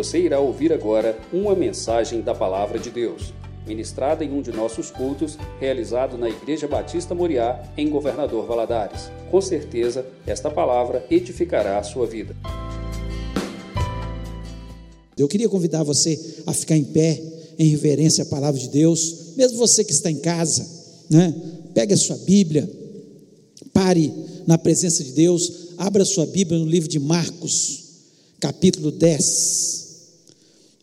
Você irá ouvir agora uma mensagem da Palavra de Deus, ministrada em um de nossos cultos, realizado na Igreja Batista Moriá, em Governador Valadares. Com certeza, esta palavra edificará a sua vida. Eu queria convidar você a ficar em pé, em reverência à palavra de Deus, mesmo você que está em casa, né? Pegue a sua Bíblia, pare na presença de Deus, abra sua Bíblia no livro de Marcos, capítulo 10.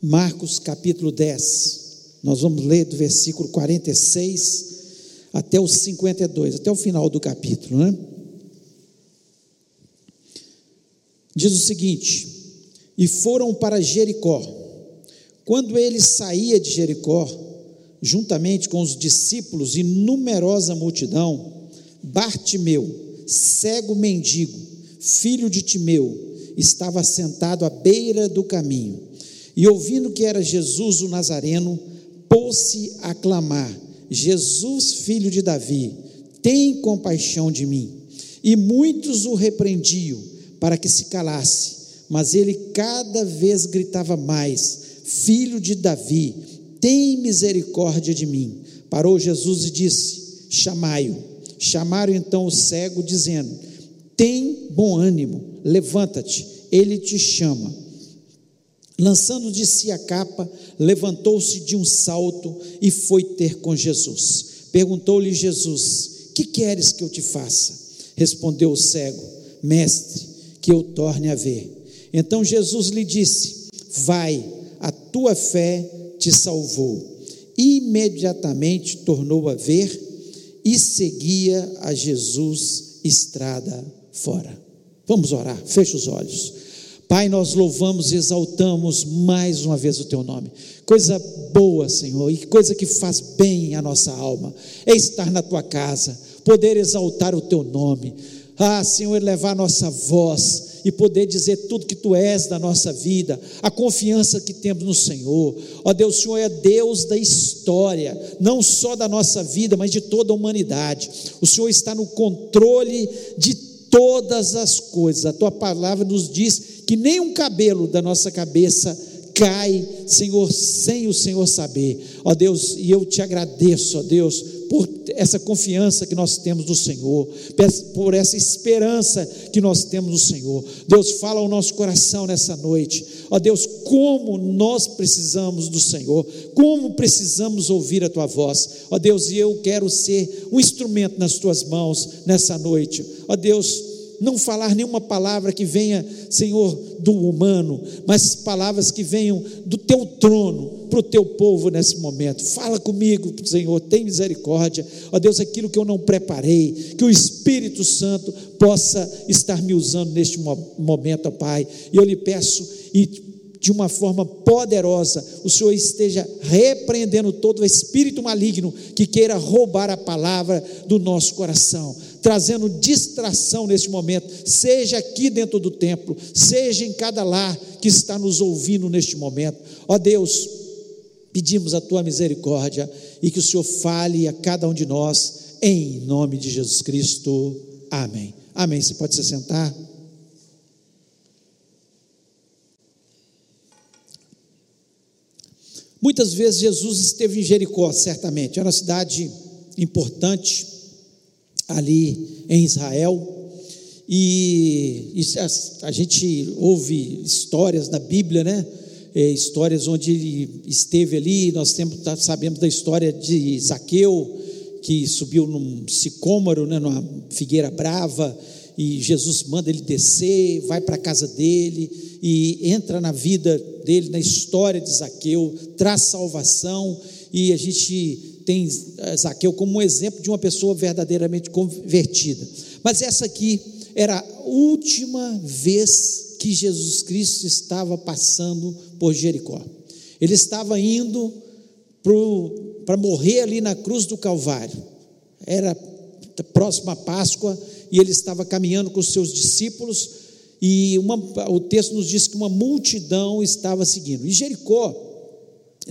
Marcos, capítulo 10. Nós vamos ler do versículo 46 até o 52, até o final do capítulo, né? Diz o seguinte: E foram para Jericó. Quando ele saía de Jericó, juntamente com os discípulos e numerosa multidão, Bartimeu, cego mendigo, filho de Timeu, estava sentado à beira do caminho. E ouvindo que era Jesus o Nazareno, pôs-se a clamar: Jesus, filho de Davi, tem compaixão de mim. E muitos o repreendiam para que se calasse, mas ele cada vez gritava mais: Filho de Davi, tem misericórdia de mim. Parou Jesus e disse: Chamai-o. Chamaram então o cego, dizendo: Tem bom ânimo, levanta-te, ele te chama. Lançando de si a capa, levantou-se de um salto e foi ter com Jesus. Perguntou-lhe Jesus: Que queres que eu te faça? Respondeu o cego: Mestre, que eu torne a ver. Então Jesus lhe disse: Vai, a tua fé te salvou. Imediatamente tornou a ver e seguia a Jesus estrada fora. Vamos orar, fecha os olhos. Pai, nós louvamos e exaltamos mais uma vez o teu nome. Coisa boa, Senhor, e coisa que faz bem à nossa alma é estar na tua casa, poder exaltar o teu nome. Ah, Senhor, levar a nossa voz e poder dizer tudo que tu és da nossa vida, a confiança que temos no Senhor. Ó Deus, o Senhor é Deus da história, não só da nossa vida, mas de toda a humanidade. O Senhor está no controle de todas as coisas. A tua palavra nos diz que nem um cabelo da nossa cabeça cai, Senhor, sem o Senhor saber. Ó Deus, e eu te agradeço, ó Deus, por essa confiança que nós temos no Senhor, por essa esperança que nós temos no Senhor. Deus, fala ao nosso coração nessa noite. Ó Deus, como nós precisamos do Senhor, como precisamos ouvir a tua voz. Ó Deus, e eu quero ser um instrumento nas tuas mãos nessa noite. Ó Deus, não falar nenhuma palavra que venha, Senhor, do humano, mas palavras que venham do teu trono para o teu povo nesse momento. Fala comigo, Senhor, tem misericórdia. Ó Deus, aquilo que eu não preparei, que o Espírito Santo possa estar me usando neste momento, ó Pai. E eu lhe peço e de uma forma poderosa, o Senhor esteja repreendendo todo o espírito maligno que queira roubar a palavra do nosso coração, trazendo distração neste momento, seja aqui dentro do templo, seja em cada lar que está nos ouvindo neste momento. Ó Deus, pedimos a tua misericórdia e que o Senhor fale a cada um de nós, em nome de Jesus Cristo. Amém. Amém. Você pode se sentar. Muitas vezes Jesus esteve em Jericó, certamente, era uma cidade importante ali em Israel. E, a, a, gente ouve histórias na Bíblia, né? É, histórias onde ele esteve ali. Nós temos, tá, sabemos da história de Zaqueu, que subiu num sicômoro, né, numa figueira brava, e Jesus manda ele descer, vai para a casa dele e entra na vida dele, na história de Zaqueu, traz salvação e a gente tem eh, Zaqueu como um exemplo de uma pessoa verdadeiramente convertida. Mas essa aqui era a última vez que Jesus Cristo estava passando por Jericó. Ele estava indo para morrer ali na cruz do Calvário. Era próxima Páscoa e ele estava caminhando com os seus discípulos e uma, o texto nos diz que uma multidão estava seguindo. E Jericó,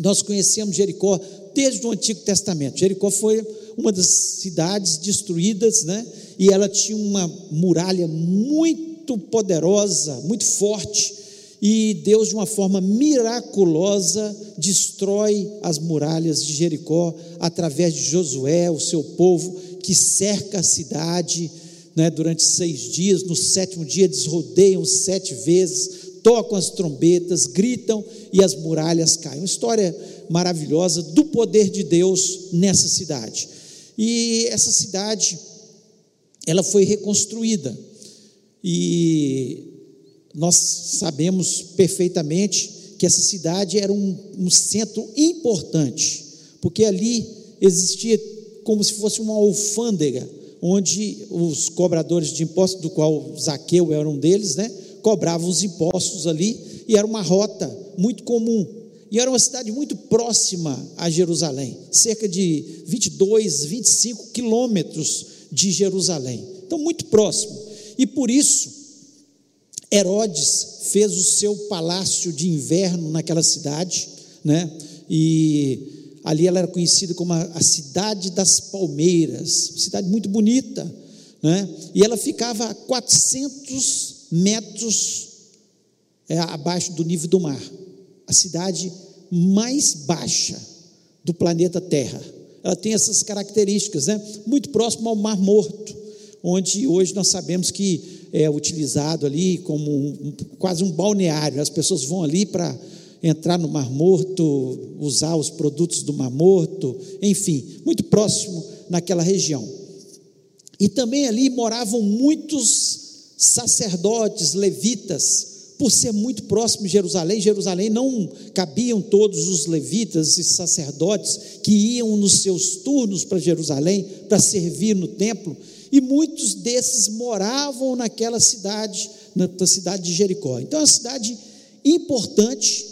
nós conhecemos Jericó desde o Antigo Testamento. Jericó foi uma das cidades destruídas, né? E ela tinha uma muralha muito poderosa, muito forte. e Deus, de uma forma miraculosa, destrói as muralhas de Jericó através de Josué, o seu povo, que cerca a cidade né, durante seis dias. No sétimo dia, eles rodeiam sete vezes, tocam as trombetas, gritam e as muralhas caem. Uma história maravilhosa do poder de Deus nessa cidade. E essa cidade, ela foi reconstruída. E nós sabemos perfeitamente que essa cidade era um, um centro importante, porque ali existia como se fosse uma alfândega, onde os cobradores de impostos, do qual Zaqueu era um deles, né, cobravam os impostos ali, e era uma rota muito comum. E era uma cidade muito próxima a Jerusalém, cerca de 22, 25 quilômetros de Jerusalém. Então, muito próximo. E por isso, Herodes fez o seu palácio de inverno naquela cidade, né? E ali ela era conhecida como a, a cidade das palmeiras, cidade muito bonita, né? E ela ficava a 400 metros é, abaixo do nível do mar, a cidade mais baixa do planeta Terra. Ela tem essas características, né? Muito próximo ao Mar Morto, onde hoje nós sabemos que é utilizado ali como um, quase um balneário. As pessoas vão ali para entrar no Mar Morto, usar os produtos do Mar Morto, enfim, muito próximo naquela região. E também ali moravam muitos sacerdotes, levitas, por ser muito próximo de Jerusalém, Jerusalém não cabiam todos os levitas e sacerdotes que iam nos seus turnos para Jerusalém para servir no templo, e muitos desses moravam naquela cidade, na cidade de Jericó. Então é uma cidade importante,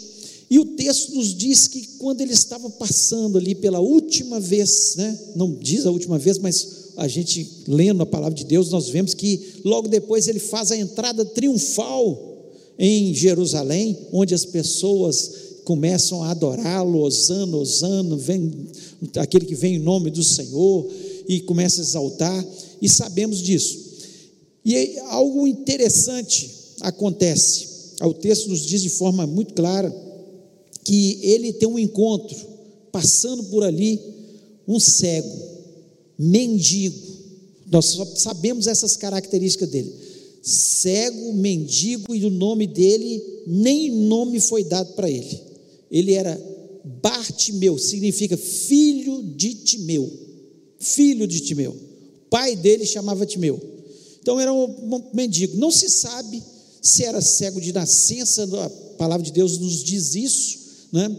e o texto nos diz que quando ele estava passando ali pela última vez, né, não diz a última vez, mas a gente lendo a palavra de Deus, nós vemos que logo depois ele faz a entrada triunfal em Jerusalém, onde as pessoas começam a adorá-lo, Osana, Osana, vem aquele que vem em nome do Senhor, e começa a exaltar e sabemos disso. E algo interessante acontece. O texto nos diz de forma muito clara que ele tem um encontro, passando por ali, um cego, mendigo. Nós só sabemos essas características dele. Cego, mendigo, e o nome dele, nem nome foi dado para ele. Ele era Bartimeu, significa filho de Timeu. Filho de Timeu pai dele chamava Timeu. Então era um mendigo. Não se sabe se era cego de nascença, a palavra de Deus nos diz isso, né?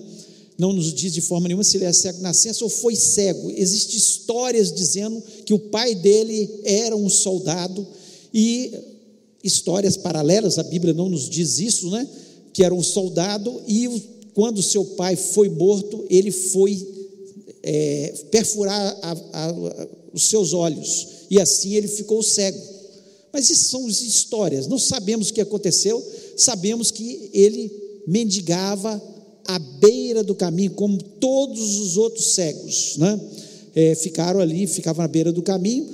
Não nos diz de forma nenhuma se ele é cego de nascença ou foi cego. Existem histórias dizendo que o pai dele era um soldado e histórias paralelas, a Bíblia não nos diz isso, né? Que era um soldado e quando seu pai foi morto, ele foi é, perfurar a, a, os seus olhos, e assim ele ficou cego. Mas isso são histórias, não sabemos o que aconteceu, sabemos que ele mendigava à beira do caminho, como todos os outros cegos, né? É, ficaram ali, ficavam à beira do caminho,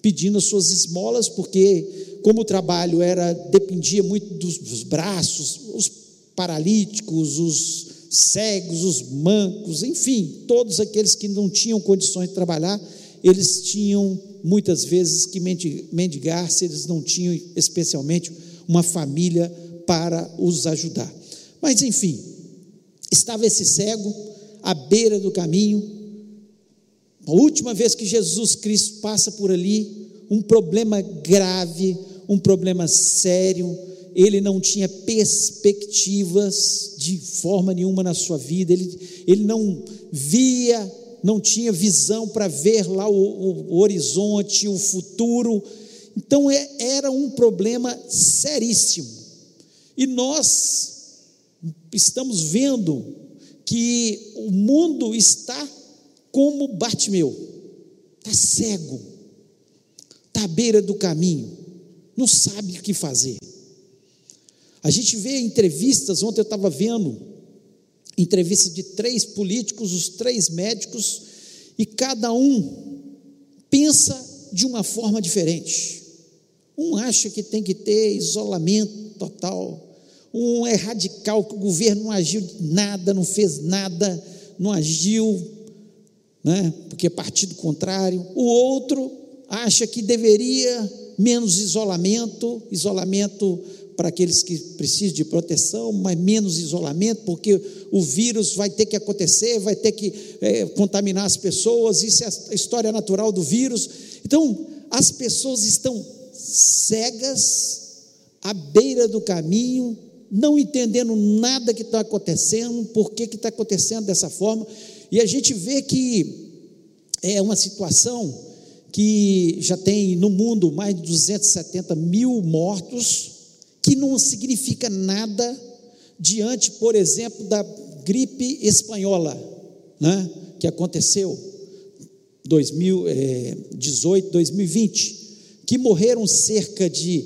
pedindo as suas esmolas, porque como o trabalho era dependia muito dos, dos braços, os paralíticos, os cegos, os mancos, enfim, todos aqueles que não tinham condições de trabalhar, eles tinham muitas vezes que mendigar se eles não tinham, especialmente, uma família para os ajudar. Mas, enfim, estava esse cego à beira do caminho. A última vez que Jesus Cristo passa por ali, um problema grave, um problema sério, ele não tinha perspectivas de forma nenhuma na sua vida, ele, ele não via não tinha visão para ver lá o, o, horizonte, o futuro. Então é, era um problema seríssimo. E nós estamos vendo que o mundo está como Bartimeu, está cego, está à beira do caminho, não sabe o que fazer. A gente vê entrevistas, ontem eu estava vendo entrevista de três políticos, os três médicos, e cada um pensa de uma forma diferente. Um acha que tem que ter isolamento total, Um é radical, que o governo não agiu nada, não fez nada, não agiu, né? porque é partido contrário. O outro acha que deveria menos isolamento, isolamento para aqueles que precisam de proteção, mas menos isolamento, porque o vírus vai ter que acontecer, vai ter que é, contaminar as pessoas, isso é a história natural do vírus. Então, as pessoas estão cegas, à beira do caminho, não entendendo nada que está acontecendo, por que está acontecendo dessa forma, e a gente vê que é uma situação que já tem no mundo mais de 270 mil mortos, que não significa nada diante, por exemplo, da gripe espanhola, né, que aconteceu 2018, 2020, que morreram cerca de,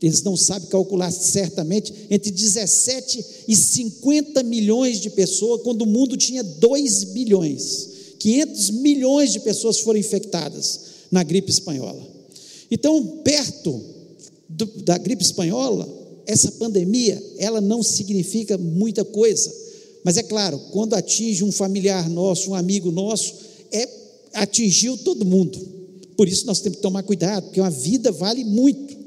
eles não sabem calcular certamente, entre 17 e 50 milhões de pessoas, quando o mundo tinha 2 bilhões. 500 milhões de pessoas foram infectadas na gripe espanhola. Então, perto do, da gripe espanhola, essa pandemia, ela não significa muita coisa. Mas é claro, quando atinge um familiar nosso, um amigo nosso, é, atingiu todo mundo. Por isso nós temos que tomar cuidado, porque uma vida vale muito.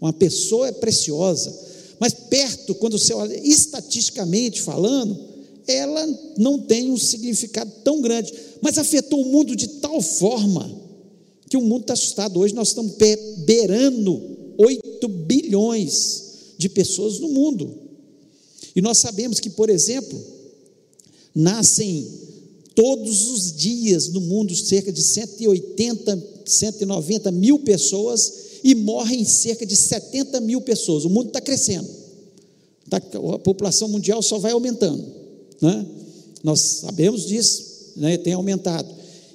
Uma pessoa é preciosa. Mas perto, quando você olha estatisticamente falando, ela não tem um significado tão grande, mas afetou o mundo de tal forma que o mundo está assustado. Hoje nós estamos beirando 8 bilhões de pessoas no mundo. E nós sabemos que, por exemplo, nascem todos os dias no mundo cerca de 180, 190 mil pessoas e morrem cerca de 70 mil pessoas. O mundo está crescendo. Tá, a população mundial só vai aumentando. Né? Nós sabemos disso, né? tem aumentado.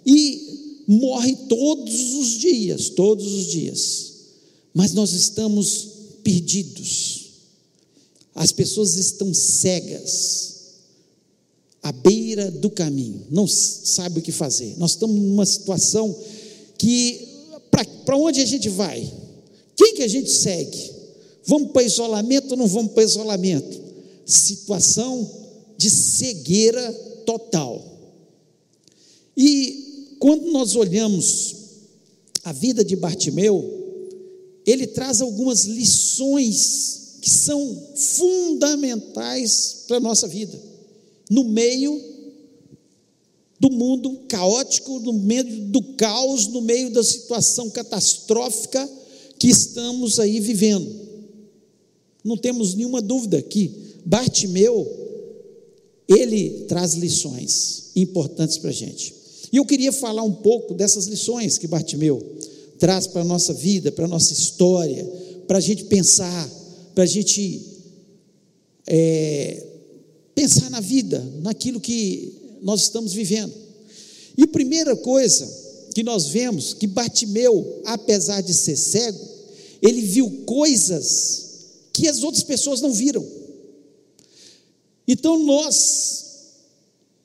E morre todos os dias, todos os dias mas nós estamos perdidos. As pessoas estão cegas, à beira do caminho, não sabem o que fazer. Nós estamos numa situação que, para onde a gente vai? Quem que a gente segue? Vamos para isolamento ou não vamos para isolamento? Situação de cegueira total. E quando nós olhamos a vida de Bartimeu, ele traz algumas lições que são fundamentais para a nossa vida, no meio do mundo caótico, no meio do caos, no meio da situação catastrófica que estamos aí vivendo. Não temos nenhuma dúvida que Bartimeu, ele traz lições importantes para a gente. E eu queria falar um pouco dessas lições que Bartimeu traz para a nossa vida, para a nossa história, para a gente pensar, para a gente é, pensar na vida, naquilo que nós estamos vivendo. E a primeira coisa que nós vemos, que Bartimeu, apesar de ser cego, ele viu coisas que as outras pessoas não viram. Então nós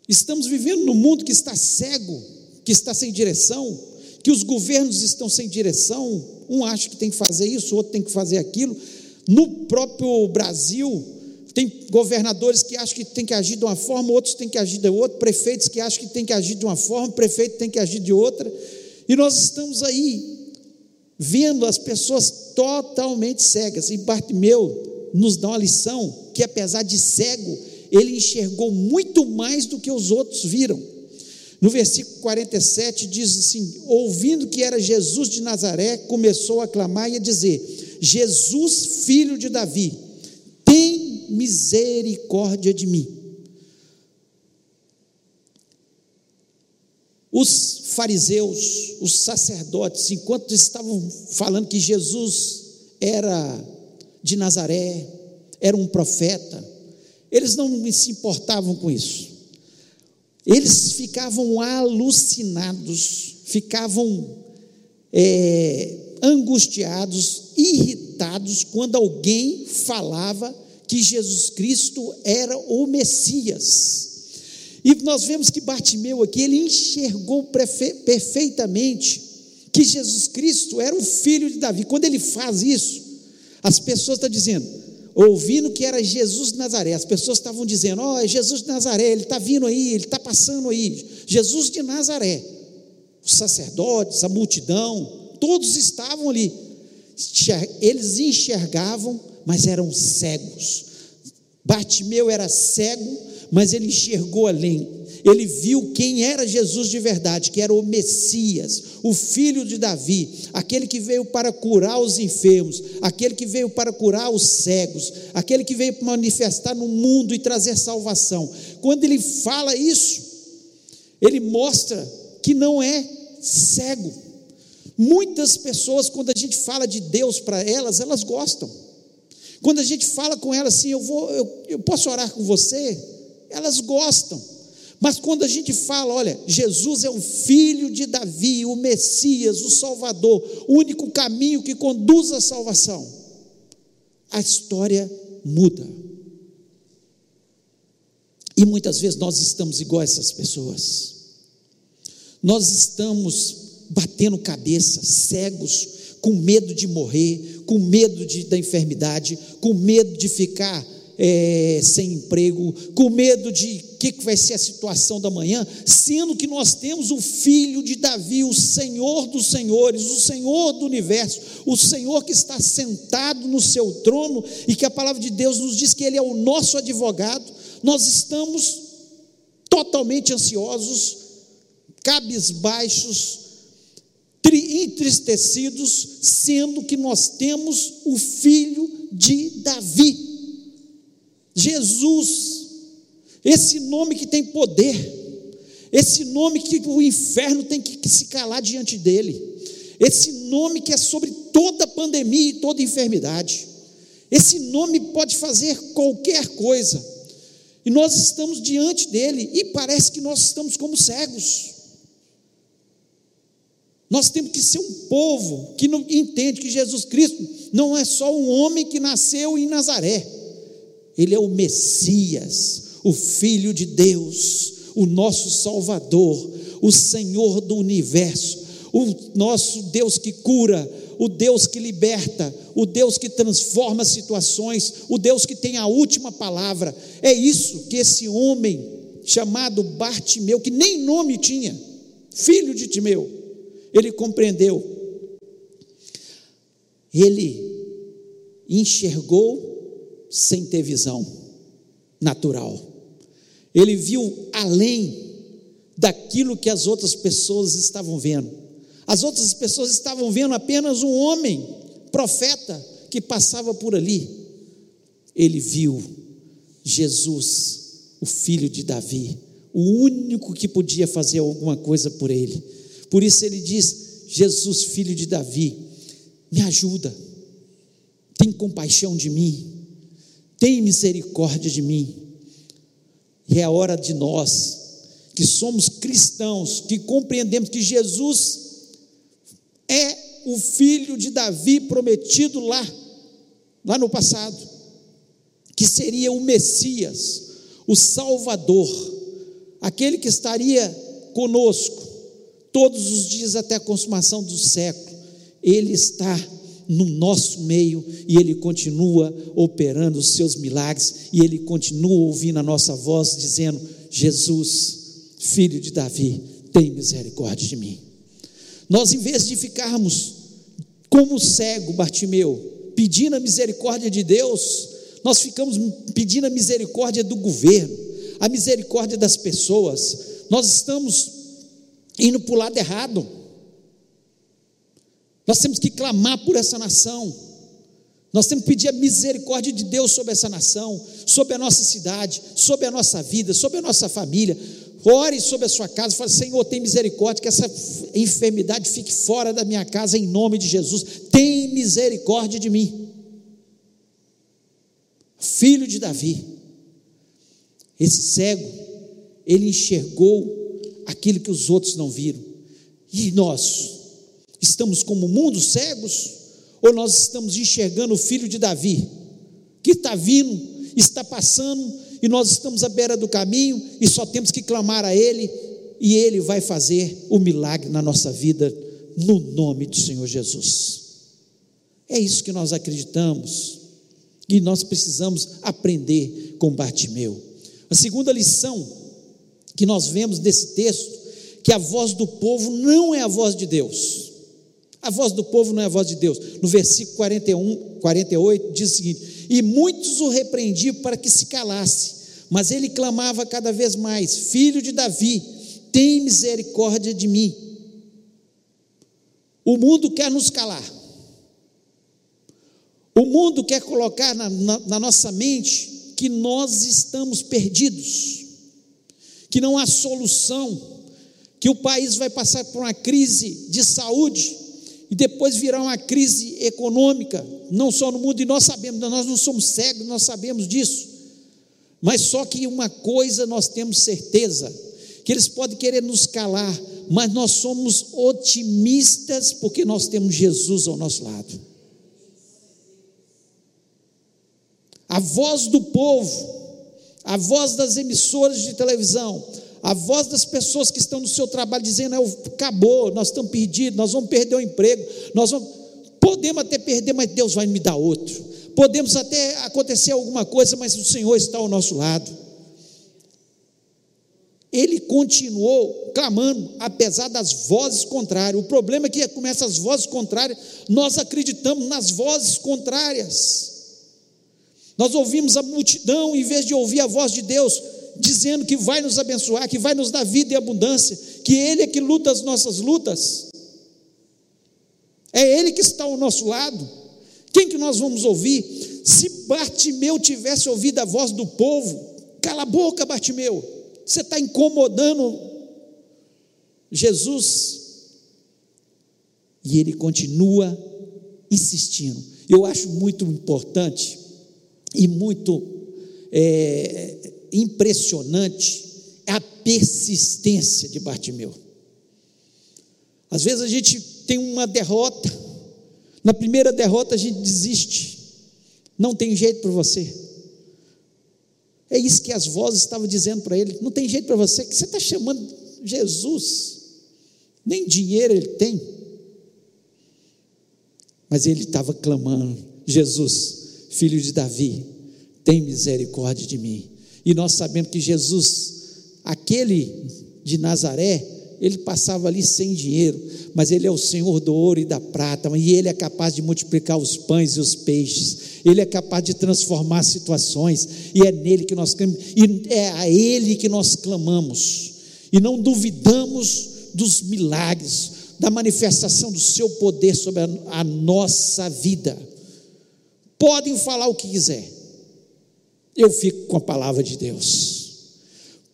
estamos vivendo num mundo que está cego, que está sem direção, que os governos estão sem direção, um acha que tem que fazer isso, outro tem que fazer aquilo. No próprio Brasil, tem governadores que acham que tem que agir de uma forma, outros têm que agir de outra, prefeitos que acham que tem que agir de uma forma, prefeito tem que agir de outra. E nós estamos aí vendo as pessoas totalmente cegas. E Bartimeu nos dá uma lição que apesar de cego, ele enxergou muito mais do que os outros viram. No versículo 47 diz assim: ouvindo que era Jesus de Nazaré, começou a clamar e a dizer: Jesus, filho de Davi, tem misericórdia de mim. Os fariseus, os sacerdotes, enquanto estavam falando que Jesus era de Nazaré, era um profeta, eles não se importavam com isso. Eles ficavam alucinados, ficavam é, angustiados, irritados quando alguém falava que Jesus Cristo era o Messias. E nós vemos que Bartimeu aqui, ele enxergou perfeitamente que Jesus Cristo era o filho de Davi. Quando ele faz isso, as pessoas estão dizendo: ouvindo que era Jesus de Nazaré. As pessoas estavam dizendo: Ó, oh, é Jesus de Nazaré, ele está vindo aí, ele está passando aí. Jesus de Nazaré. Os sacerdotes, a multidão, todos estavam ali. Eles enxergavam, mas eram cegos. Bartimeu era cego, mas ele enxergou além ele viu quem era Jesus de verdade, que era o Messias, o filho de Davi, aquele que veio para curar os enfermos, aquele que veio para curar os cegos, aquele que veio para manifestar no mundo e trazer salvação. Quando ele fala isso, ele mostra que não é cego. Muitas pessoas, quando a gente fala de Deus para elas, elas gostam. Quando a gente fala com elas assim, eu vou, eu, eu posso orar com você, elas gostam. Mas quando a gente fala, olha, Jesus é o filho de Davi, o Messias, o Salvador, o único caminho que conduz à salvação, a história muda. E muitas vezes nós estamos igual a essas pessoas. Nós estamos batendo cabeça, cegos, com medo de morrer, com medo de, da enfermidade, com medo de ficar é, sem emprego, com medo de que, que vai ser a situação da manhã, sendo que nós temos o filho de Davi, o Senhor dos senhores, o Senhor do universo, o Senhor que está sentado no seu trono e que a palavra de Deus nos diz que Ele é o nosso advogado, nós estamos totalmente ansiosos, cabisbaixos, entristecidos, sendo que nós temos o filho de Davi. Jesus, esse nome que tem poder, esse nome que o inferno tem que se calar diante dele, esse nome que é sobre toda pandemia e toda enfermidade, esse nome pode fazer qualquer coisa, e nós estamos diante dele, e parece que nós estamos como cegos. Nós temos que ser um povo que não entende que Jesus Cristo não é só um homem que nasceu em Nazaré. Ele é o Messias, o Filho de Deus, o nosso Salvador, o Senhor do universo, o nosso Deus que cura, o Deus que liberta, o Deus que transforma situações, o Deus que tem a última palavra. É isso que esse homem chamado Bartimeu, que nem nome tinha, filho de Timeu, ele compreendeu. Ele enxergou sem ter visão natural. Ele viu além daquilo que as outras pessoas estavam vendo. As outras pessoas estavam vendo apenas um homem, profeta, que passava por ali. Ele viu Jesus, o filho de Davi, o único que podia fazer alguma coisa por ele. Por isso ele diz: Jesus, filho de Davi, me ajuda, tem compaixão de mim tem misericórdia de mim. E é hora de nós, que somos cristãos, que compreendemos que Jesus é o filho de Davi prometido lá, lá no passado, que seria o Messias, o Salvador, aquele que estaria conosco todos os dias até a consumação do século. Ele está no nosso meio e Ele continua operando os seus milagres e Ele continua ouvindo a nossa voz dizendo: Jesus, filho de Davi, tem misericórdia de mim. Nós, em vez de ficarmos como cego Bartimeu, pedindo a misericórdia de Deus, nós ficamos pedindo a misericórdia do governo, a misericórdia das pessoas, nós estamos indo para o lado errado. Nós temos que clamar por essa nação. Nós temos que pedir a misericórdia de Deus sobre essa nação, sobre a nossa cidade, sobre a nossa vida, sobre a nossa família. Ore sobre a sua casa, fale: Senhor, tem misericórdia, que essa enfermidade fique fora da minha casa, em nome de Jesus. Tem misericórdia de mim. Filho de Davi, esse cego, ele enxergou aquilo que os outros não viram. E nós, Estamos como mundo cegos? Ou nós estamos enxergando o filho de Davi, que está vindo, está passando, e nós estamos à beira do caminho e só temos que clamar a Ele, e Ele vai fazer o milagre na nossa vida, no nome do Senhor Jesus. É isso que nós acreditamos. E nós precisamos aprender com Bartimeu. A segunda lição que nós vemos desse texto, que a voz do povo não é a voz de Deus. A voz do povo não é a voz de Deus. No versículo 41, 48 diz o seguinte: E muitos o repreendiam para que se calasse, mas ele clamava cada vez mais: Filho de Davi, tem misericórdia de mim. O mundo quer nos calar. O mundo quer colocar na, na, na nossa mente que nós estamos perdidos, que não há solução, que o país vai passar por uma crise de saúde e depois virá uma crise econômica, não só no mundo, e nós sabemos, nós não somos cegos, nós sabemos disso. Mas só que uma coisa nós temos certeza, que eles podem querer nos calar, mas nós somos otimistas porque nós temos Jesus ao nosso lado. a voz do povo, a voz das emissoras de televisão, a voz das pessoas que estão no seu trabalho dizendo: acabou, nós estamos perdidos, nós vamos perder o emprego, nós vamos, podemos até perder, mas Deus vai me dar outro. Podemos até acontecer alguma coisa, mas o Senhor está ao nosso lado. Ele continuou clamando, apesar das vozes contrárias. O problema é que começa as vozes contrárias, nós acreditamos nas vozes contrárias. Nós ouvimos a multidão em vez de ouvir a voz de Deus, dizendo que vai nos abençoar, que vai nos dar vida e abundância, que Ele é que luta as nossas lutas. É Ele que está ao nosso lado. Quem que nós vamos ouvir? Se Bartimeu tivesse ouvido a voz do povo, cala a boca, Bartimeu, você está incomodando Jesus. E ele continua insistindo. Eu acho muito importante e muito é, impressionante é a persistência de Bartimeu. Às vezes a gente tem uma derrota, na primeira derrota a gente desiste, não tem jeito para você. É isso que as vozes estavam dizendo para ele: não tem jeito para você, que você está chamando Jesus, nem dinheiro ele tem. Mas ele estava clamando: Jesus, filho de Davi, tem misericórdia de mim. E nós sabemos que Jesus, aquele de Nazaré, ele passava ali sem dinheiro, mas ele é o Senhor do ouro e da prata, e ele é capaz de multiplicar os pães e os peixes, ele é capaz de transformar situações, e é nele que nós e é a ele que nós clamamos, e não duvidamos dos milagres, da manifestação do seu poder sobre a, a nossa vida. Podem falar o que quiser, eu fico com a palavra de Deus.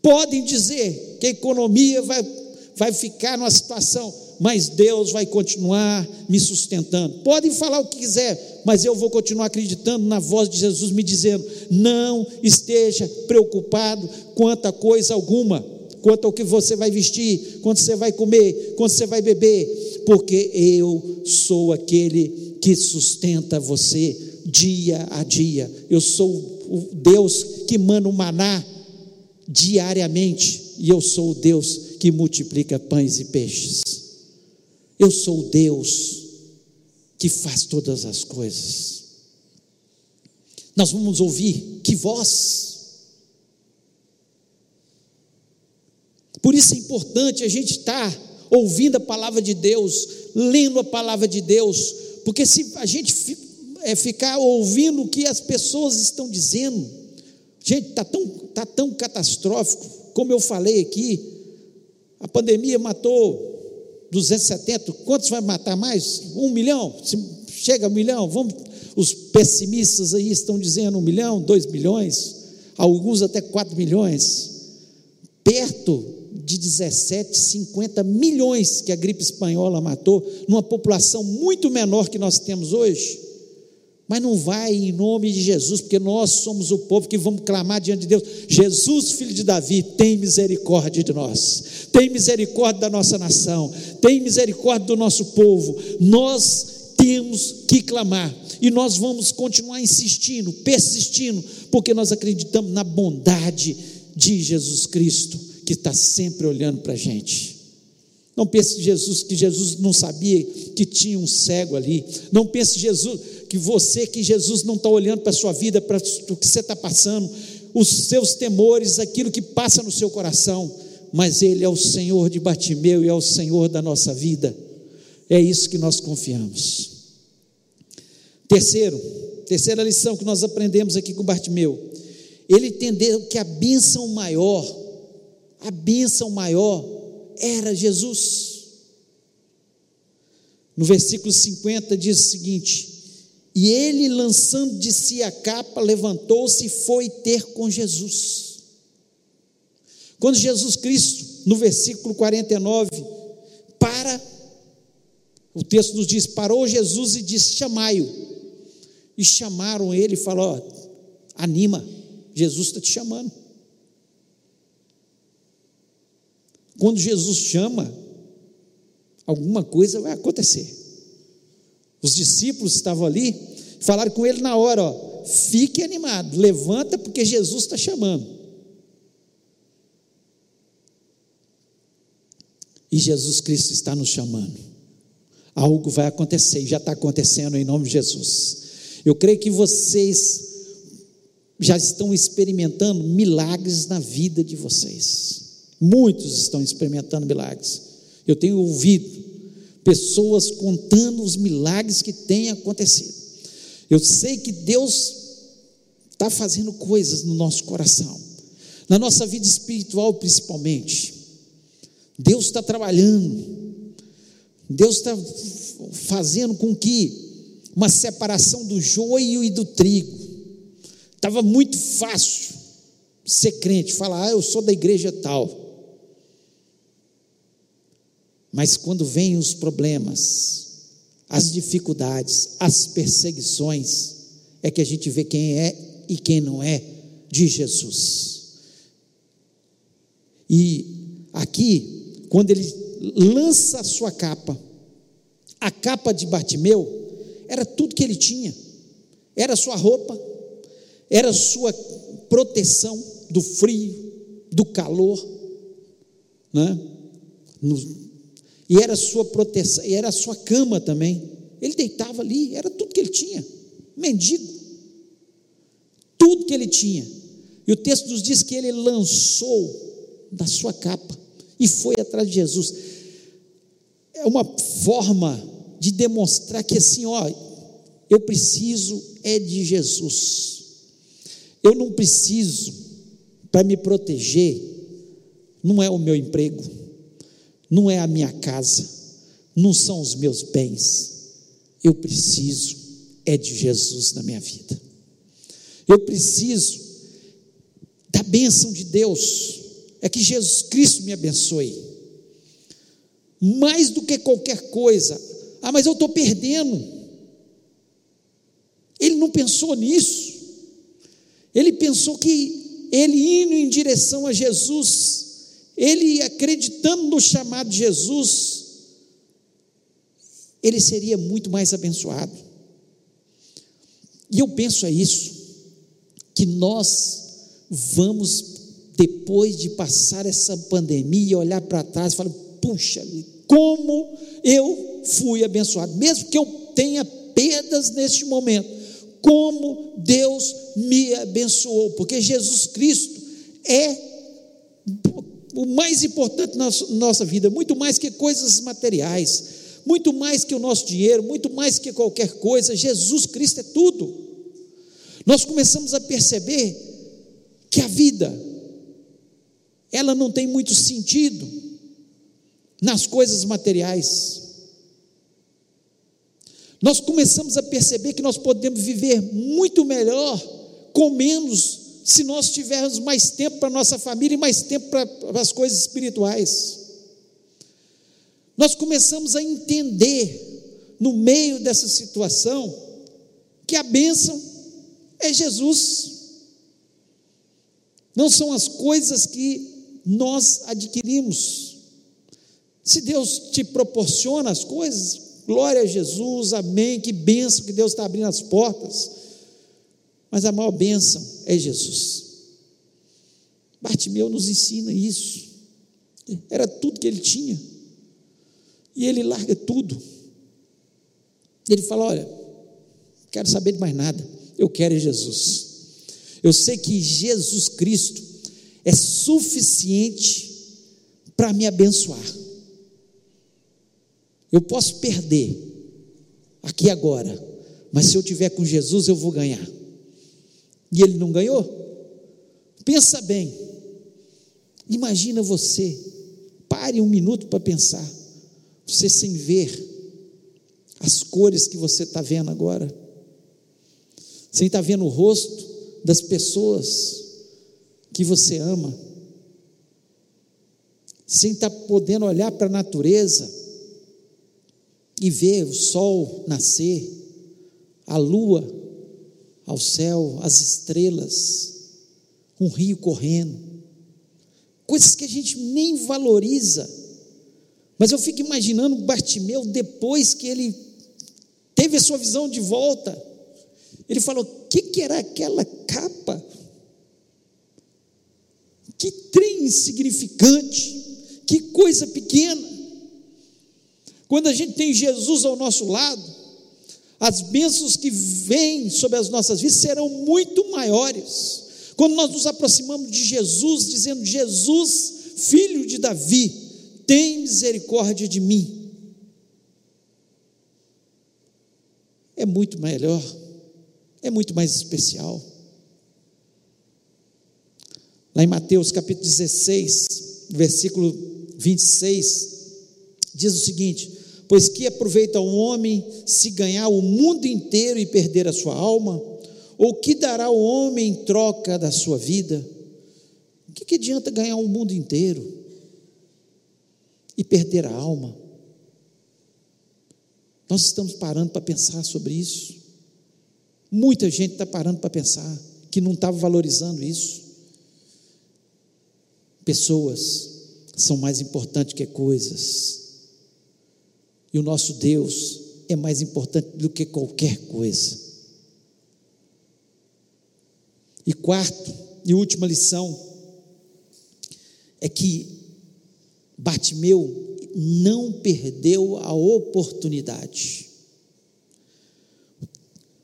Podem dizer que a economia vai, vai ficar numa situação, mas Deus vai continuar me sustentando. Podem falar o que quiser, mas eu vou continuar acreditando na voz de Jesus me dizendo: não esteja preocupado quanto a coisa alguma, quanto ao que você vai vestir, quanto você vai comer, quanto você vai beber, porque eu sou aquele que sustenta você dia a dia. Eu sou o Deus que manda o maná diariamente, e eu sou o Deus que multiplica pães e peixes. Eu sou o Deus que faz todas as coisas. Nós vamos ouvir que voz. Por isso é importante a gente estar ouvindo a palavra de Deus, lendo a palavra de Deus, porque se a gente é ficar ouvindo o que as pessoas estão dizendo. Gente, está tão, tá tão catastrófico, como eu falei aqui, a pandemia matou 270, quantos vai matar mais? Um milhão? Chega a um milhão? Vamos, os pessimistas aí estão dizendo um milhão, dois milhões, alguns até quatro milhões, perto de 17, 50 milhões que a gripe espanhola matou, numa população muito menor que nós temos hoje. Mas não vai em nome de Jesus, porque nós somos o povo que vamos clamar diante de Deus. Jesus, filho de Davi, tem misericórdia de nós, tem misericórdia da nossa nação, tem misericórdia do nosso povo. Nós temos que clamar e nós vamos continuar insistindo, persistindo, porque nós acreditamos na bondade de Jesus Cristo, que está sempre olhando para a gente. Não pense Jesus que Jesus não sabia que tinha um cego ali. Não pense Jesus que você, que Jesus não está olhando para a sua vida, para o que você está passando, os seus temores, aquilo que passa no seu coração, mas Ele é o Senhor de Batimeu e é o Senhor da nossa vida. É isso que nós confiamos. Terceiro, terceira lição que nós aprendemos aqui com Bartimeu, ele entendeu que a bênção maior, a bênção maior era Jesus. No versículo 50 diz o seguinte: E ele, lançando de si a capa, levantou-se e foi ter com Jesus. Quando Jesus Cristo, no versículo 49, para, o texto nos diz: parou Jesus e disse: Chamai-o. E chamaram ele e falou: Anima, Jesus está te chamando. Quando Jesus chama, alguma coisa vai acontecer. Os discípulos estavam ali, falaram com ele na hora: ó, fique animado, levanta, porque Jesus está chamando. E Jesus Cristo está nos chamando. Algo vai acontecer, e já está acontecendo em nome de Jesus. Eu creio que vocês já estão experimentando milagres na vida de vocês. Muitos estão experimentando milagres. Eu tenho ouvido pessoas contando os milagres que têm acontecido. Eu sei que Deus está fazendo coisas no nosso coração, na nossa vida espiritual principalmente. Deus está trabalhando, Deus está fazendo com que uma separação do joio e do trigo. Estava muito fácil ser crente, falar, ah, eu sou da igreja tal. Mas quando vêm os problemas, as dificuldades, as perseguições, é que a gente vê quem é e quem não é de Jesus. E aqui, quando ele lança a sua capa, a capa de Bartimeu, era tudo que ele tinha, era sua roupa, era sua proteção do frio, do calor, né? E era sua proteção, e era sua cama também. Ele deitava ali, era tudo que ele tinha, mendigo, tudo que ele tinha. E o texto nos diz que ele lançou da sua capa e foi atrás de Jesus. É uma forma de demonstrar que assim, ó, eu preciso é de Jesus. Eu não preciso para me proteger, não é o meu emprego, não é a minha casa, não são os meus bens. Eu preciso é de Jesus na minha vida. Eu preciso da bênção de Deus. É que Jesus Cristo me abençoe. Mais do que qualquer coisa, ah, mas eu estou perdendo. Ele não pensou nisso. Ele pensou que ele indo em direção a Jesus, ele acreditando no chamado de Jesus, ele seria muito mais abençoado. E eu penso é isso, que nós vamos, depois de passar essa pandemia, olhar para trás e falar: puxa, como eu fui abençoado, mesmo que eu tenha perdas neste momento, como Deus me abençoou, porque Jesus Cristo é o mais importante na nossa vida, muito mais que coisas materiais, muito mais que o nosso dinheiro, muito mais que qualquer coisa, Jesus Cristo é tudo. Nós começamos a perceber que a vida, ela não tem muito sentido nas coisas materiais. Nós começamos a perceber que nós podemos viver muito melhor com menos se nós tivermos mais tempo para nossa família e mais tempo para, para as coisas espirituais. Nós começamos a entender, no meio dessa situação, que a bênção é Jesus. Não são as coisas que nós adquirimos. Se Deus te proporciona as coisas, glória a Jesus, amém, que bênção que Deus está abrindo as portas. Mas a maior bênção é Jesus. Bartimeu nos ensina isso. Era tudo que ele tinha. E ele larga tudo. Ele fala: Olha, quero saber de mais nada. Eu quero é Jesus. Eu sei que Jesus Cristo é suficiente para me abençoar. Eu posso perder aqui agora, mas se eu tiver com Jesus eu vou ganhar. E ele não ganhou? Pensa bem. Imagina você, pare um minuto para pensar. Você sem ver as cores que você está vendo agora, sem estar tá vendo o rosto das pessoas que você ama, sem estar tá podendo olhar para a natureza e ver o sol nascer, a lua ao céu, as estrelas, um rio correndo, coisas que a gente nem valoriza. Mas eu fico imaginando Bartimeu depois que ele teve a sua visão de volta. Ele falou: o que, que era aquela capa? Que trem insignificante, que coisa pequena. Quando a gente tem Jesus ao nosso lado, as bênçãos que vêm sobre as nossas vidas serão muito maiores. Quando nós nos aproximamos de Jesus, dizendo: Jesus, filho de Davi, tem misericórdia de mim. é muito melhor, é muito mais especial. Lá em Mateus capítulo 16, versículo 26, diz o seguinte: Pois que aproveita um homem se ganhar o mundo inteiro e perder a sua alma? Ou que dará o homem em troca da sua vida? O que, que adianta ganhar o mundo inteiro e perder a alma? Nós estamos parando para pensar sobre isso. Muita gente está parando para pensar que não estava valorizando isso. Pessoas são mais importantes que coisas. E o nosso Deus é mais importante do que qualquer coisa. E quarto e última lição é que Bartimeu não perdeu a oportunidade.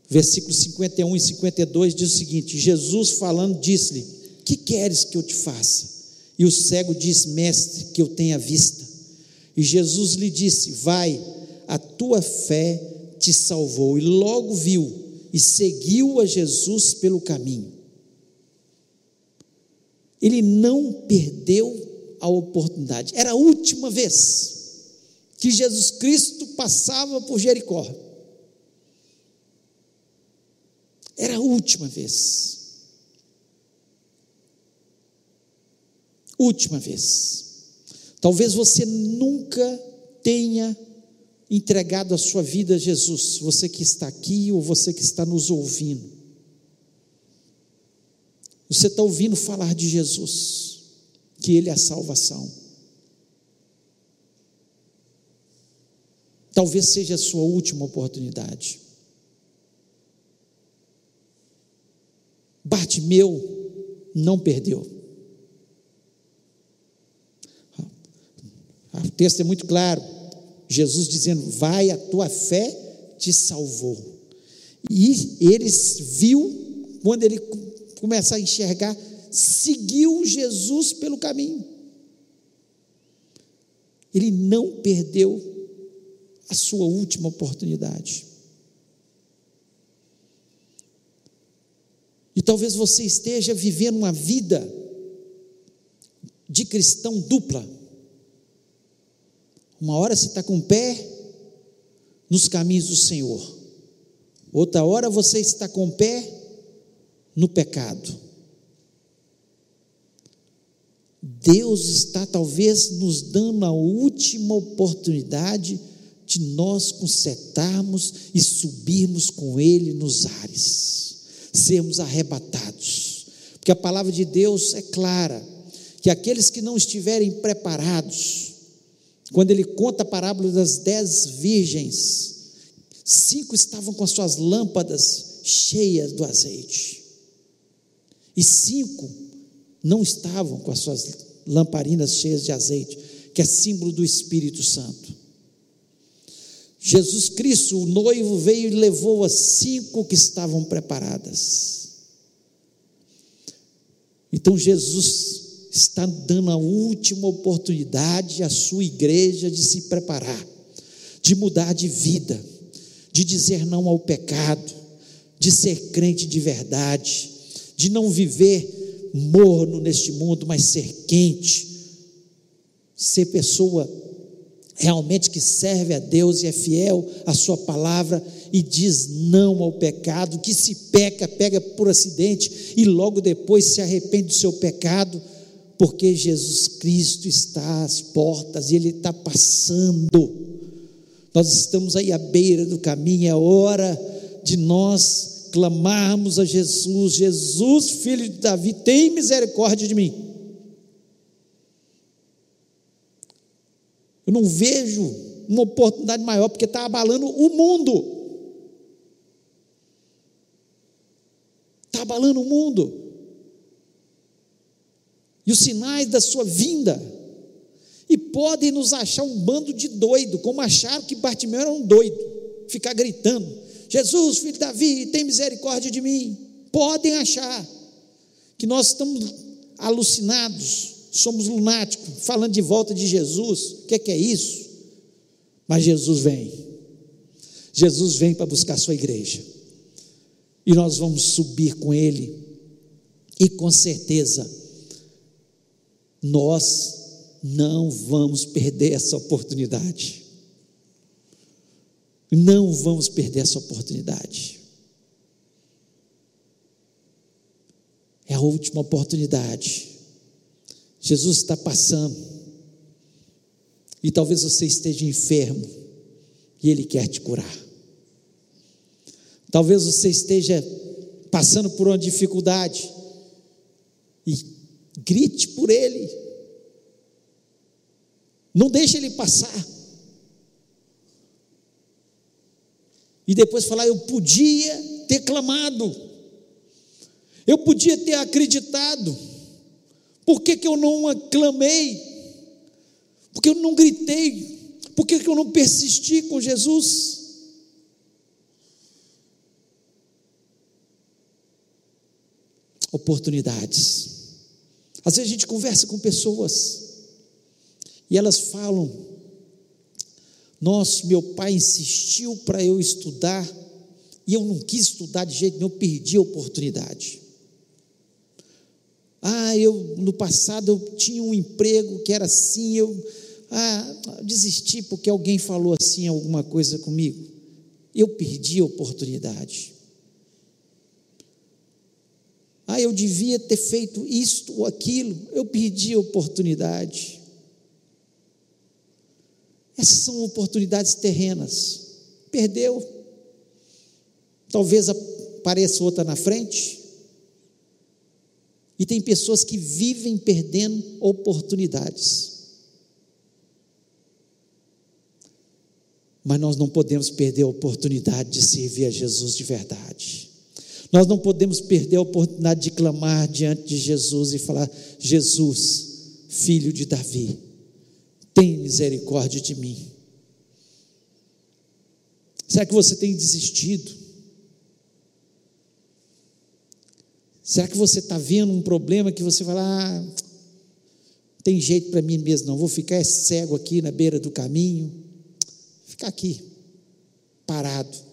Versículos 51 e 52 diz o seguinte: Jesus falando, disse-lhe: Que queres que eu te faça? E o cego disse: Mestre, que eu tenha vista. E Jesus lhe disse: Vai, a tua fé te salvou. E logo viu e seguiu a Jesus pelo caminho. Ele não perdeu a oportunidade. Era a última vez que Jesus Cristo passava por Jericó. Era a última vez. Última vez. Talvez você nunca tenha entregado a sua vida a Jesus, você que está aqui ou você que está nos ouvindo. Você está ouvindo falar de Jesus que Ele é a salvação. Talvez seja a sua última oportunidade. Bartimeu não perdeu. O texto é muito claro. Jesus dizendo: Vai, a tua fé te salvou. E eles viu, quando ele começa a enxergar, seguiu Jesus pelo caminho. Ele não perdeu a sua última oportunidade. E talvez você esteja vivendo uma vida de cristão dupla. Uma hora você está com o pé nos caminhos do Senhor, outra hora você está com o pé no pecado. Deus está talvez nos dando a última oportunidade de nós consertarmos e subirmos com Ele nos ares, sermos arrebatados, porque a palavra de Deus é clara, que aqueles que não estiverem preparados, quando ele conta a parábola das dez virgens, cinco estavam com as suas lâmpadas cheias do azeite, e cinco não estavam com as suas lamparinas cheias de azeite, que é símbolo do Espírito Santo. Jesus Cristo, o noivo, veio e levou as cinco que estavam preparadas. Então Jesus está dando a última oportunidade à sua igreja de se preparar, de mudar de vida, de dizer não ao pecado, de ser crente de verdade, de não viver morno neste mundo, mas ser quente, ser pessoa realmente que serve a Deus e é fiel à Sua palavra e diz não ao pecado, que se peca, pega por acidente e logo depois se arrepende do seu pecado, porque Jesus Cristo está às portas e Ele está passando. Nós estamos aí à beira do caminho, é hora de nós clamarmos a Jesus: Jesus, filho de Davi, tem misericórdia de mim. Eu não vejo uma oportunidade maior, porque está abalando o mundo. Está abalando o mundo. E os sinais da sua vinda. E podem nos achar um bando de doido, como acharam que Bartimeu era um doido, ficar gritando: Jesus, filho de Davi, tem misericórdia de mim. Podem achar que nós estamos alucinados, somos lunáticos, falando de volta de Jesus. O que é, que é isso? Mas Jesus vem. Jesus vem para buscar a sua igreja. E nós vamos subir com Ele. E com certeza, nós não vamos perder essa oportunidade. Não vamos perder essa oportunidade. É a última oportunidade. Jesus está passando. E talvez você esteja enfermo e Ele quer te curar. Talvez você esteja passando por uma dificuldade e grite por Ele. Não deixe Ele passar. E depois falar: Eu podia ter clamado, eu podia ter acreditado. Por que, que eu não aclamei? Por que eu não gritei? Por que, que eu não persisti com Jesus? Oportunidades. Às vezes a gente conversa com pessoas e elas falam: Nossa, meu pai insistiu para eu estudar e eu não quis estudar de jeito nenhum, eu perdi a oportunidade. Ah, eu no passado eu tinha um emprego que era assim, eu ah, desisti porque alguém falou assim alguma coisa comigo. Eu perdi a oportunidade. Ah, eu devia ter feito isto ou aquilo, eu perdi a oportunidade. Essas são oportunidades terrenas. Perdeu. Talvez apareça outra na frente. E tem pessoas que vivem perdendo oportunidades. Mas nós não podemos perder a oportunidade de servir a Jesus de verdade. Nós não podemos perder a oportunidade de clamar diante de Jesus e falar: Jesus, filho de Davi, tem misericórdia de mim. Será que você tem desistido? Será que você está vendo um problema que você fala, ah, tem jeito para mim mesmo, não, vou ficar cego aqui na beira do caminho, ficar aqui, parado.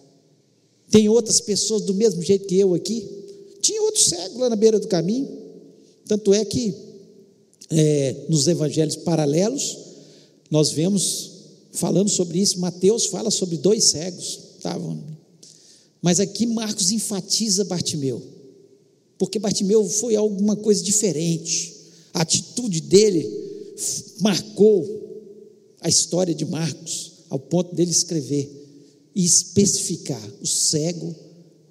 Tem outras pessoas do mesmo jeito que eu aqui. Tinha outro cego lá na beira do caminho. Tanto é que é, nos evangelhos paralelos, nós vemos falando sobre isso. Mateus fala sobre dois cegos. Estavam. Mas aqui Marcos enfatiza Bartimeu porque Bartimeu foi alguma coisa diferente. A atitude dele marcou a história de Marcos, ao ponto dele escrever e especificar: o cego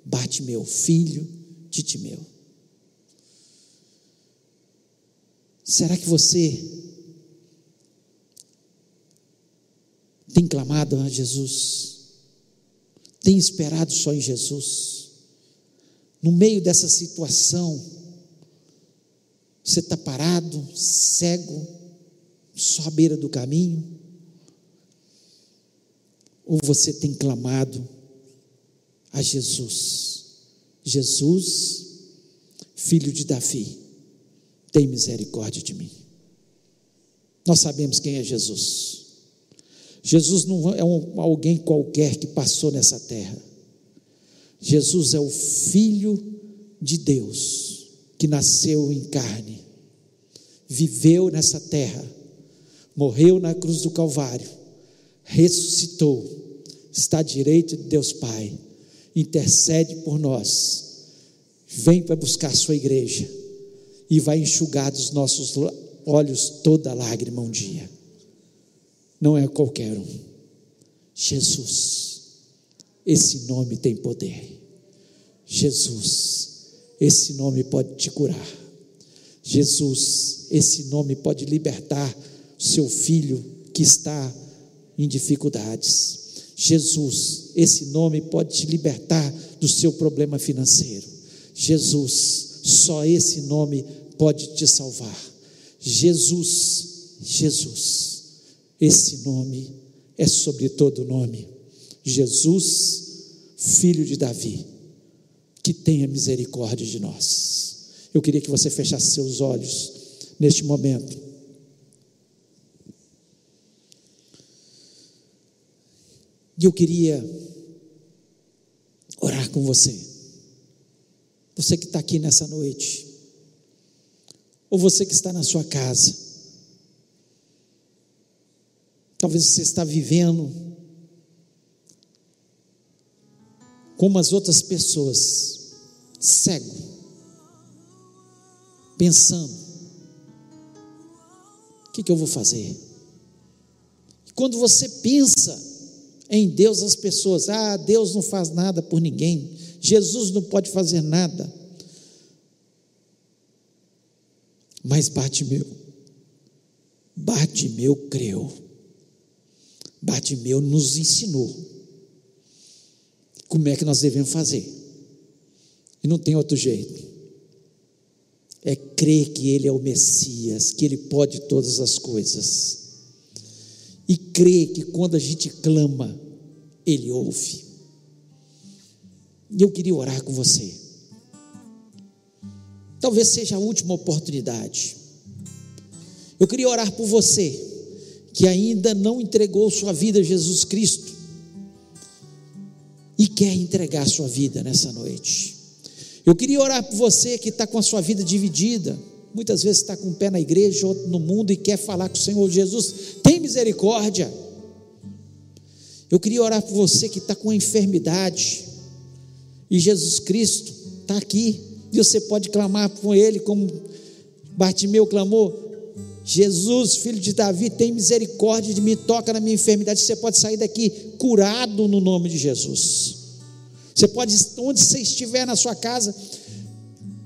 Bartimeu, filho de Timeu. Será que você tem clamado a Jesus? Tem esperado só em Jesus? no meio dessa situação, você está parado, cego, só à beira do caminho? Ou você tem clamado a Jesus? Jesus, filho de Davi, tem misericórdia de mim. Nós sabemos quem é Jesus. Jesus não é um, alguém qualquer que passou nessa terra. Jesus é o Filho de Deus que nasceu em carne, viveu nessa terra, morreu na cruz do Calvário, ressuscitou, está à direita de Deus Pai, intercede por nós, vem para buscar a sua igreja e vai enxugar dos nossos olhos toda lágrima um dia. Não é qualquer um. Jesus. Esse nome tem poder. Jesus. Esse nome pode te curar. Jesus, esse nome pode libertar seu filho que está em dificuldades. Jesus, esse nome pode te libertar do seu problema financeiro. Jesus, só esse nome pode te salvar. Jesus, Jesus, esse nome é sobre todo nome. Jesus, filho de Davi que tenha misericórdia de nós. Eu queria que você fechasse seus olhos neste momento. E eu queria orar com você. Você que está aqui nessa noite, ou você que está na sua casa. Talvez você está vivendo como as outras pessoas, cego, pensando: o que, que eu vou fazer? quando você pensa em Deus, as pessoas, ah, Deus não faz nada por ninguém, Jesus não pode fazer nada. Mas bate meu, bate meu creu, bate meu nos ensinou como é que nós devemos fazer. E não tem outro jeito. É crer que Ele é o Messias, que Ele pode todas as coisas. E crer que quando a gente clama, Ele ouve. E eu queria orar com você. Talvez seja a última oportunidade. Eu queria orar por você que ainda não entregou sua vida a Jesus Cristo e quer entregar sua vida nessa noite. Eu queria orar por você que está com a sua vida dividida. Muitas vezes está com um pé na igreja, outro no mundo e quer falar com o Senhor Jesus. Tem misericórdia. Eu queria orar por você que está com enfermidade. E Jesus Cristo está aqui. E você pode clamar com Ele, como Bartimeu clamou: Jesus, filho de Davi, tem misericórdia de mim, toca na minha enfermidade. Você pode sair daqui curado no nome de Jesus. Você pode, onde você estiver na sua casa,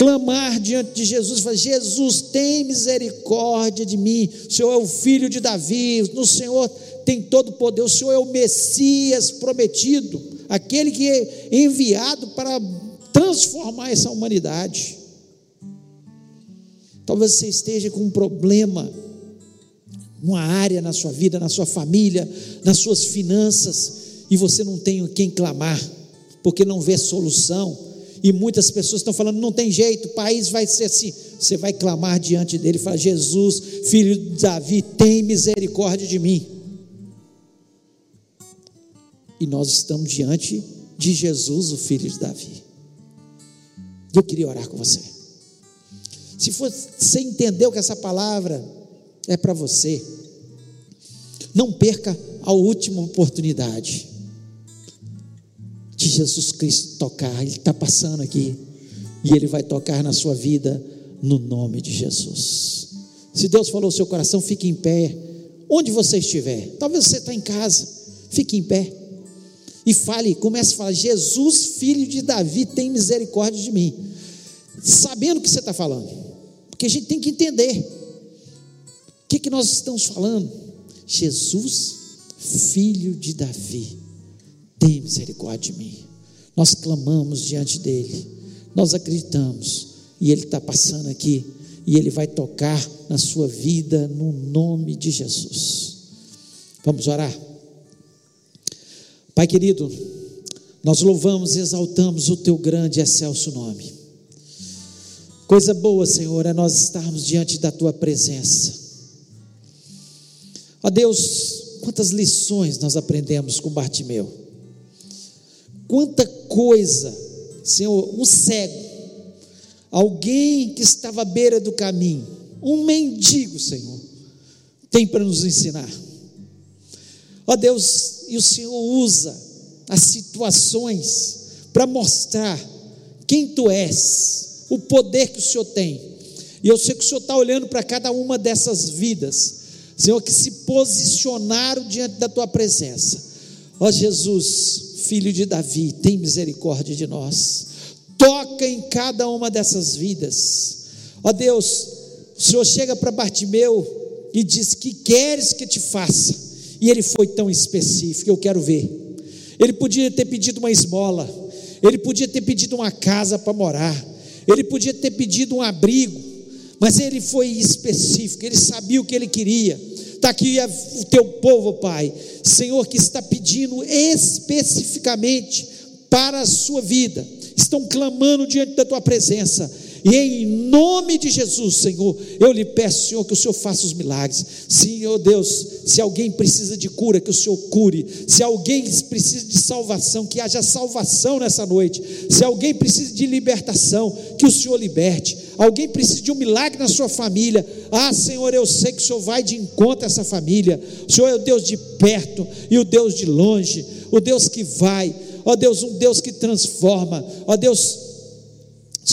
clamar diante de Jesus, falar, Jesus, tem misericórdia de mim, o Senhor é o filho de Davi, no Senhor tem todo o poder, o Senhor é o Messias prometido, aquele que é enviado para transformar essa humanidade. Talvez você esteja com um problema, uma área na sua vida, na sua família, nas suas finanças, e você não tem quem clamar porque não vê solução. E muitas pessoas estão falando: não tem jeito, o país vai ser assim. Você vai clamar diante dele e falar: Jesus, filho de Davi, tem misericórdia de mim. E nós estamos diante de Jesus, o filho de Davi. Eu queria orar com você. Se você entendeu que essa palavra é para você, não perca a última oportunidade de Jesus Cristo tocar. Ele está passando aqui e ele vai tocar na sua vida no nome de Jesus. Se Deus falou o seu coração, fique em pé. Onde você estiver, talvez você está em casa, fique em pé e fale, comece a falar: Jesus, filho de Davi, tem misericórdia de mim, sabendo o que você está falando, porque a gente tem que entender o que, que nós estamos falando. Jesus, filho de Davi, tem misericórdia de mim. Nós clamamos diante dele, nós acreditamos, e ele está passando aqui, e ele vai tocar na sua vida no nome de Jesus. Vamos orar. Pai querido, nós louvamos e exaltamos o teu grande e excelso nome. Coisa boa, Senhor, é nós estarmos diante da tua presença. Ó Deus, quantas lições nós aprendemos com Bartimeu. Quanta coisa, Senhor, um cego, alguém que estava à beira do caminho, um mendigo, Senhor, tem para nos ensinar. Ó Deus, e o Senhor usa as situações para mostrar quem tu és, o poder que o Senhor tem. E eu sei que o Senhor está olhando para cada uma dessas vidas, Senhor, que se posicionaram diante da tua presença. Ó Jesus, filho de Davi, tem misericórdia de nós. Toca em cada uma dessas vidas. Ó Deus, o Senhor chega para Bartimeu e diz: Que queres que te faça? E ele foi tão específico, eu quero ver. Ele podia ter pedido uma esmola, ele podia ter pedido uma casa para morar, ele podia ter pedido um abrigo, mas ele foi específico, ele sabia o que ele queria. Está aqui o teu povo, Pai, Senhor, que está pedindo especificamente para a sua vida, estão clamando diante da tua presença e em nome de Jesus, Senhor, eu lhe peço, Senhor, que o Senhor faça os milagres. Senhor Deus, se alguém precisa de cura, que o Senhor cure. Se alguém precisa de salvação, que haja salvação nessa noite. Se alguém precisa de libertação, que o Senhor liberte. Alguém precisa de um milagre na sua família. Ah, Senhor, eu sei que o Senhor vai de encontro a essa família. O Senhor é o Deus de perto e o Deus de longe, o Deus que vai. Ó Deus, um Deus que transforma. Ó Deus,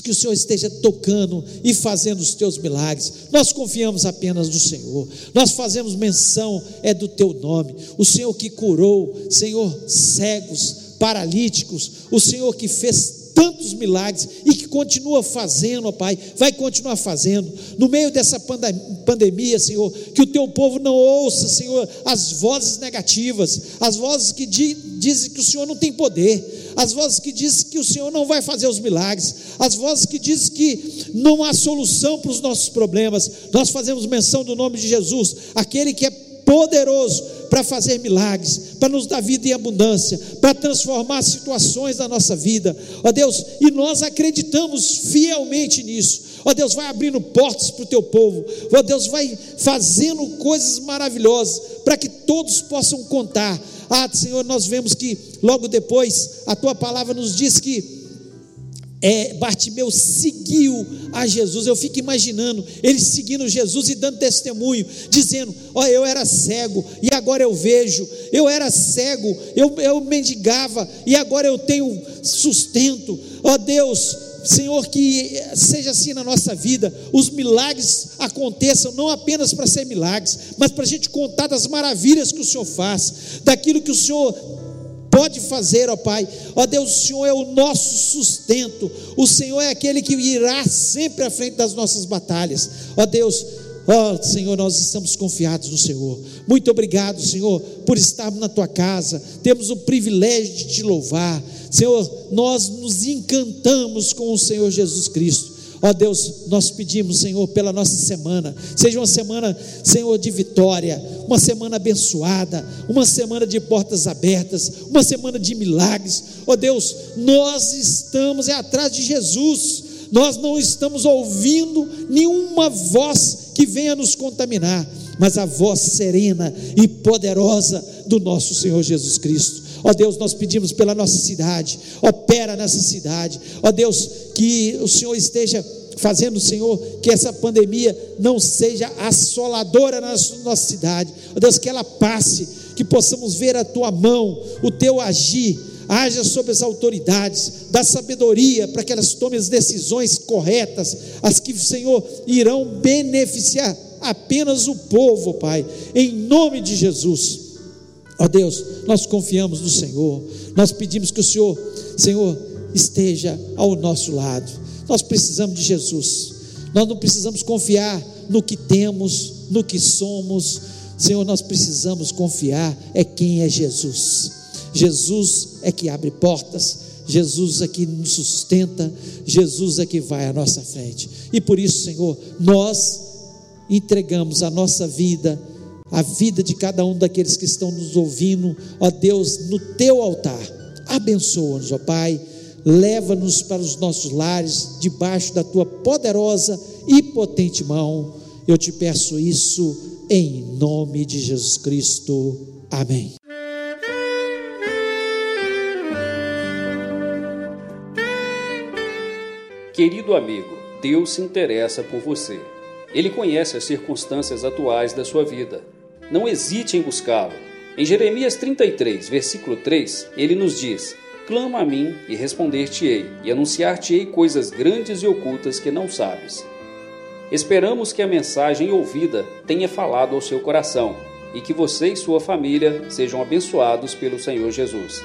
que o Senhor esteja tocando e fazendo os teus milagres. Nós confiamos apenas no Senhor. Nós fazemos menção é do teu nome. O Senhor que curou, Senhor, cegos, paralíticos, o Senhor que fez tantos milagres e que continua fazendo, ó Pai, vai continuar fazendo. No meio dessa pandemia, Senhor, que o teu povo não ouça, Senhor, as vozes negativas, as vozes que dizem que o Senhor não tem poder, as vozes que dizem que o Senhor não vai fazer os milagres, as vozes que dizem que não há solução para os nossos problemas. Nós fazemos menção do nome de Jesus, aquele que é poderoso para fazer milagres, para nos dar vida em abundância, para transformar situações da nossa vida. Ó Deus, e nós acreditamos fielmente nisso. Ó Deus, vai abrindo portas para o teu povo. Ó Deus, vai fazendo coisas maravilhosas para que todos possam contar. Ah, Senhor, nós vemos que logo depois a tua palavra nos diz que é, Bartimeu seguiu a Jesus. Eu fico imaginando ele seguindo Jesus e dando testemunho, dizendo: Ó, eu era cego e agora eu vejo. Eu era cego, eu, eu mendigava e agora eu tenho sustento. Ó oh, Deus, Senhor, que seja assim na nossa vida, os milagres aconteçam não apenas para ser milagres, mas para a gente contar das maravilhas que o Senhor faz, daquilo que o Senhor pode fazer, ó Pai. Ó Deus, o Senhor é o nosso sustento, o Senhor é aquele que irá sempre à frente das nossas batalhas. Ó Deus, ó Senhor, nós estamos confiados no Senhor. Muito obrigado, Senhor, por estarmos na tua casa, temos o privilégio de te louvar. Senhor, nós nos encantamos com o Senhor Jesus Cristo. Ó Deus, nós pedimos, Senhor, pela nossa semana, seja uma semana, Senhor, de vitória, uma semana abençoada, uma semana de portas abertas, uma semana de milagres. Ó Deus, nós estamos é atrás de Jesus, nós não estamos ouvindo nenhuma voz que venha nos contaminar, mas a voz serena e poderosa do nosso Senhor Jesus Cristo. Ó Deus, nós pedimos pela nossa cidade, opera nessa cidade. Ó Deus, que o Senhor esteja fazendo, Senhor, que essa pandemia não seja assoladora na nossa cidade. Ó Deus, que ela passe, que possamos ver a tua mão, o teu agir. Haja sobre as autoridades, dá sabedoria para que elas tomem as decisões corretas, as que, Senhor, irão beneficiar apenas o povo, Pai, em nome de Jesus. Ó oh Deus, nós confiamos no Senhor, nós pedimos que o Senhor, Senhor, esteja ao nosso lado. Nós precisamos de Jesus, nós não precisamos confiar no que temos, no que somos. Senhor, nós precisamos confiar é quem é Jesus. Jesus é que abre portas, Jesus é que nos sustenta, Jesus é que vai à nossa frente. E por isso, Senhor, nós entregamos a nossa vida a vida de cada um daqueles que estão nos ouvindo, ó Deus, no teu altar. Abençoa-nos, ó Pai. Leva-nos para os nossos lares, debaixo da tua poderosa e potente mão. Eu te peço isso em nome de Jesus Cristo. Amém. Querido amigo, Deus se interessa por você. Ele conhece as circunstâncias atuais da sua vida. Não hesite em buscá-lo. Em Jeremias 33, versículo 3, ele nos diz: Clama a mim e responder-te-ei, e anunciar-te-ei coisas grandes e ocultas que não sabes. Esperamos que a mensagem ouvida tenha falado ao seu coração e que você e sua família sejam abençoados pelo Senhor Jesus.